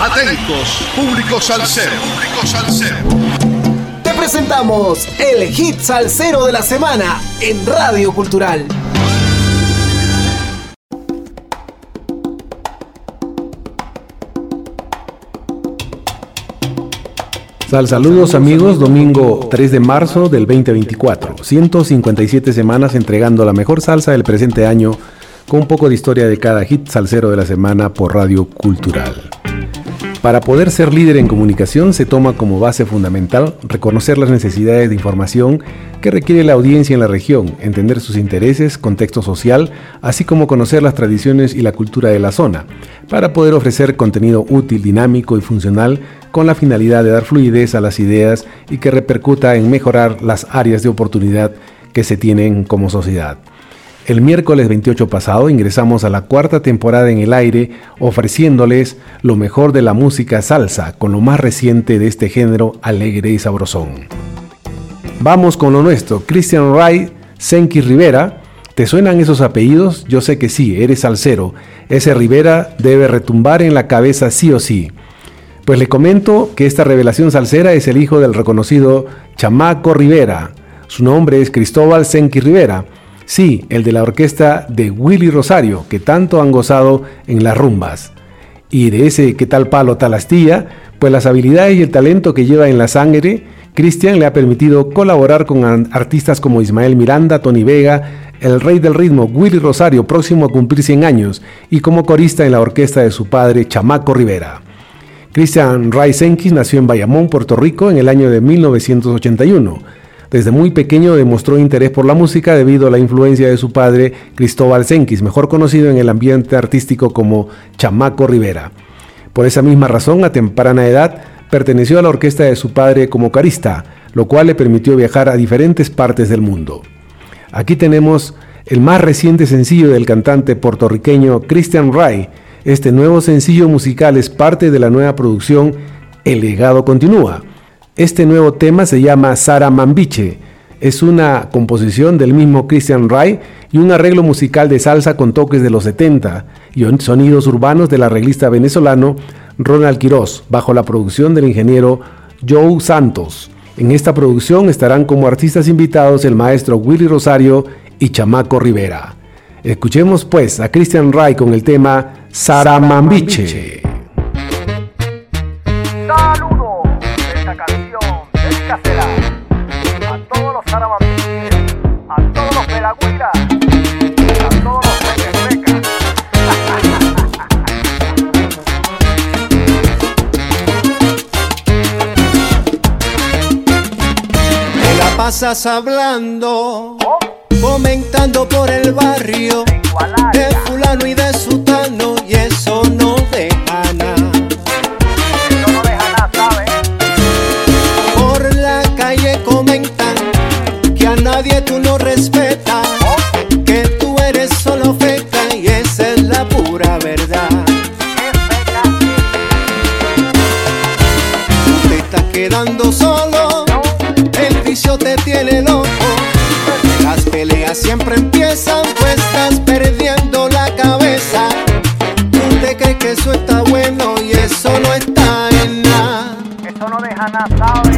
Atentos, público salsero. Público salsero. Te presentamos el hit salsero de la semana en Radio Cultural. Sal saludos amigos, domingo 3 de marzo del 2024. 157 semanas entregando la mejor salsa del presente año con un poco de historia de cada hit salsero de la semana por Radio Cultural. Para poder ser líder en comunicación se toma como base fundamental reconocer las necesidades de información que requiere la audiencia en la región, entender sus intereses, contexto social, así como conocer las tradiciones y la cultura de la zona, para poder ofrecer contenido útil, dinámico y funcional con la finalidad de dar fluidez a las ideas y que repercuta en mejorar las áreas de oportunidad que se tienen como sociedad. El miércoles 28 pasado ingresamos a la cuarta temporada en el aire ofreciéndoles lo mejor de la música salsa con lo más reciente de este género alegre y sabrosón. Vamos con lo nuestro, Christian Wright, Senki Rivera. ¿Te suenan esos apellidos? Yo sé que sí, eres salsero. Ese Rivera debe retumbar en la cabeza sí o sí. Pues le comento que esta revelación salsera es el hijo del reconocido Chamaco Rivera. Su nombre es Cristóbal Senki Rivera Sí, el de la orquesta de Willy Rosario, que tanto han gozado en las rumbas. Y de ese que tal palo tal astilla, pues las habilidades y el talento que lleva en la sangre, Cristian le ha permitido colaborar con artistas como Ismael Miranda, Tony Vega, el rey del ritmo Willy Rosario, próximo a cumplir 100 años, y como corista en la orquesta de su padre Chamaco Rivera. Cristian Raisenkis nació en Bayamón, Puerto Rico, en el año de 1981. Desde muy pequeño demostró interés por la música debido a la influencia de su padre Cristóbal Senquis, mejor conocido en el ambiente artístico como Chamaco Rivera. Por esa misma razón, a temprana edad, perteneció a la orquesta de su padre como carista, lo cual le permitió viajar a diferentes partes del mundo. Aquí tenemos el más reciente sencillo del cantante puertorriqueño Christian Ray. Este nuevo sencillo musical es parte de la nueva producción El legado continúa este nuevo tema se llama Sara Mambiche. Es una composición del mismo Christian Ray y un arreglo musical de salsa con toques de los 70 y sonidos urbanos del arreglista venezolano Ronald Quiroz, bajo la producción del ingeniero Joe Santos. En esta producción estarán como artistas invitados el maestro Willy Rosario y Chamaco Rivera. Escuchemos pues a Christian Ray con el tema Sara pasas hablando, comentando por el barrio de fulano y siempre empiezan, pues estás perdiendo la cabeza. Tú te crees que eso está bueno y eso no está en nada. Eso no deja nada, ¿sabes?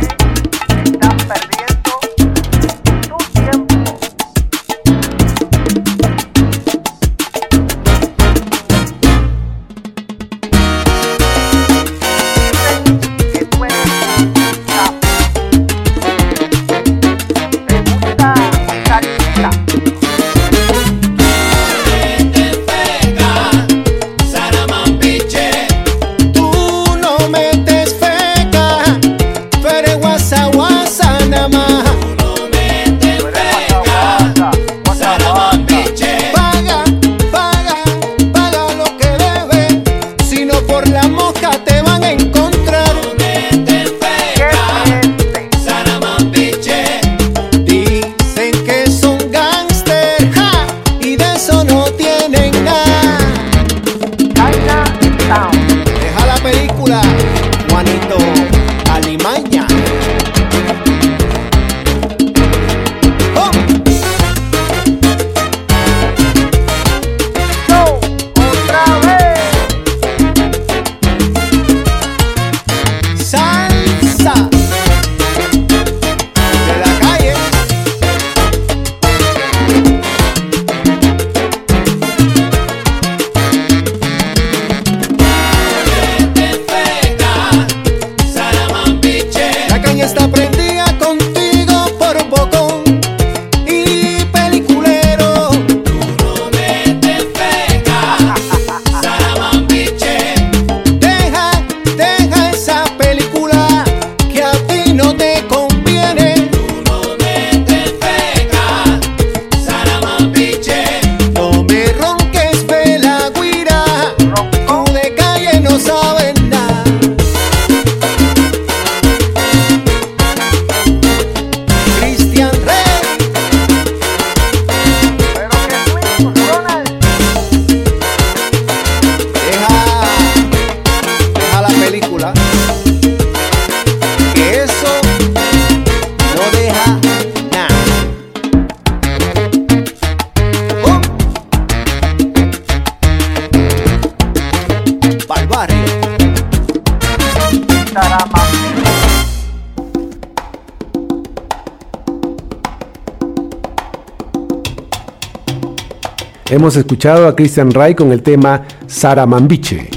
Hemos escuchado a Christian Ray con el tema Saramambiche.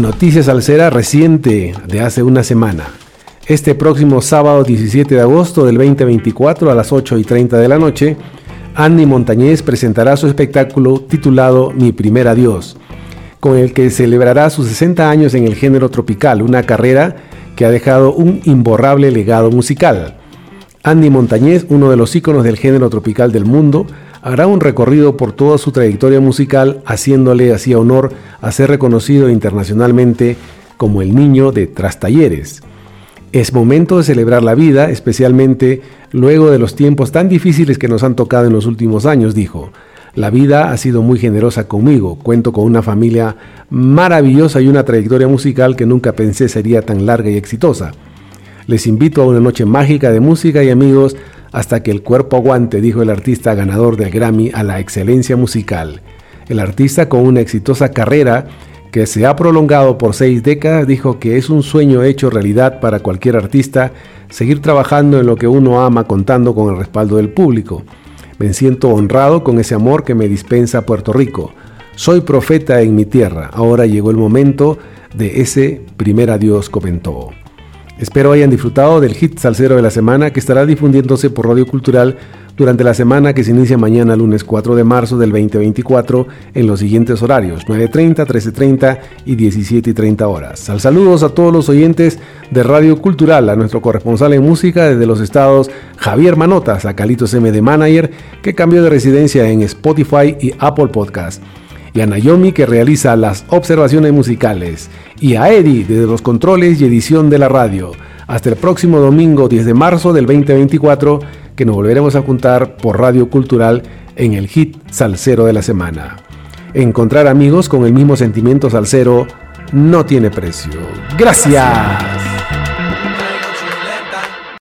Noticias Salsera reciente de hace una semana. Este próximo sábado 17 de agosto del 2024 a las 8 y 30 de la noche, Andy Montañez presentará su espectáculo titulado Mi Primer Adiós, con el que celebrará sus 60 años en el género tropical, una carrera que ha dejado un imborrable legado musical. Andy Montañez, uno de los íconos del género tropical del mundo, hará un recorrido por toda su trayectoria musical, haciéndole así honor a ser reconocido internacionalmente como el niño de Trastalleres. Es momento de celebrar la vida, especialmente luego de los tiempos tan difíciles que nos han tocado en los últimos años, dijo. La vida ha sido muy generosa conmigo, cuento con una familia maravillosa y una trayectoria musical que nunca pensé sería tan larga y exitosa. Les invito a una noche mágica de música y amigos hasta que el cuerpo aguante, dijo el artista ganador del Grammy a la excelencia musical. El artista con una exitosa carrera que se ha prolongado por seis décadas dijo que es un sueño hecho realidad para cualquier artista seguir trabajando en lo que uno ama contando con el respaldo del público. Me siento honrado con ese amor que me dispensa Puerto Rico. Soy profeta en mi tierra. Ahora llegó el momento de ese primer adiós, comentó. Espero hayan disfrutado del hit salsero de la semana que estará difundiéndose por Radio Cultural durante la semana que se inicia mañana lunes 4 de marzo del 2024 en los siguientes horarios 9.30, 13.30 y 17.30 horas. Al saludos a todos los oyentes de Radio Cultural, a nuestro corresponsal en música desde los estados Javier Manotas, a Calitos MD Manager que cambió de residencia en Spotify y Apple Podcast y a Naomi que realiza las observaciones musicales, y a Eddie desde los controles y edición de la radio. Hasta el próximo domingo 10 de marzo del 2024, que nos volveremos a juntar por Radio Cultural en el hit salsero de la semana. Encontrar amigos con el mismo sentimiento salsero no tiene precio. Gracias.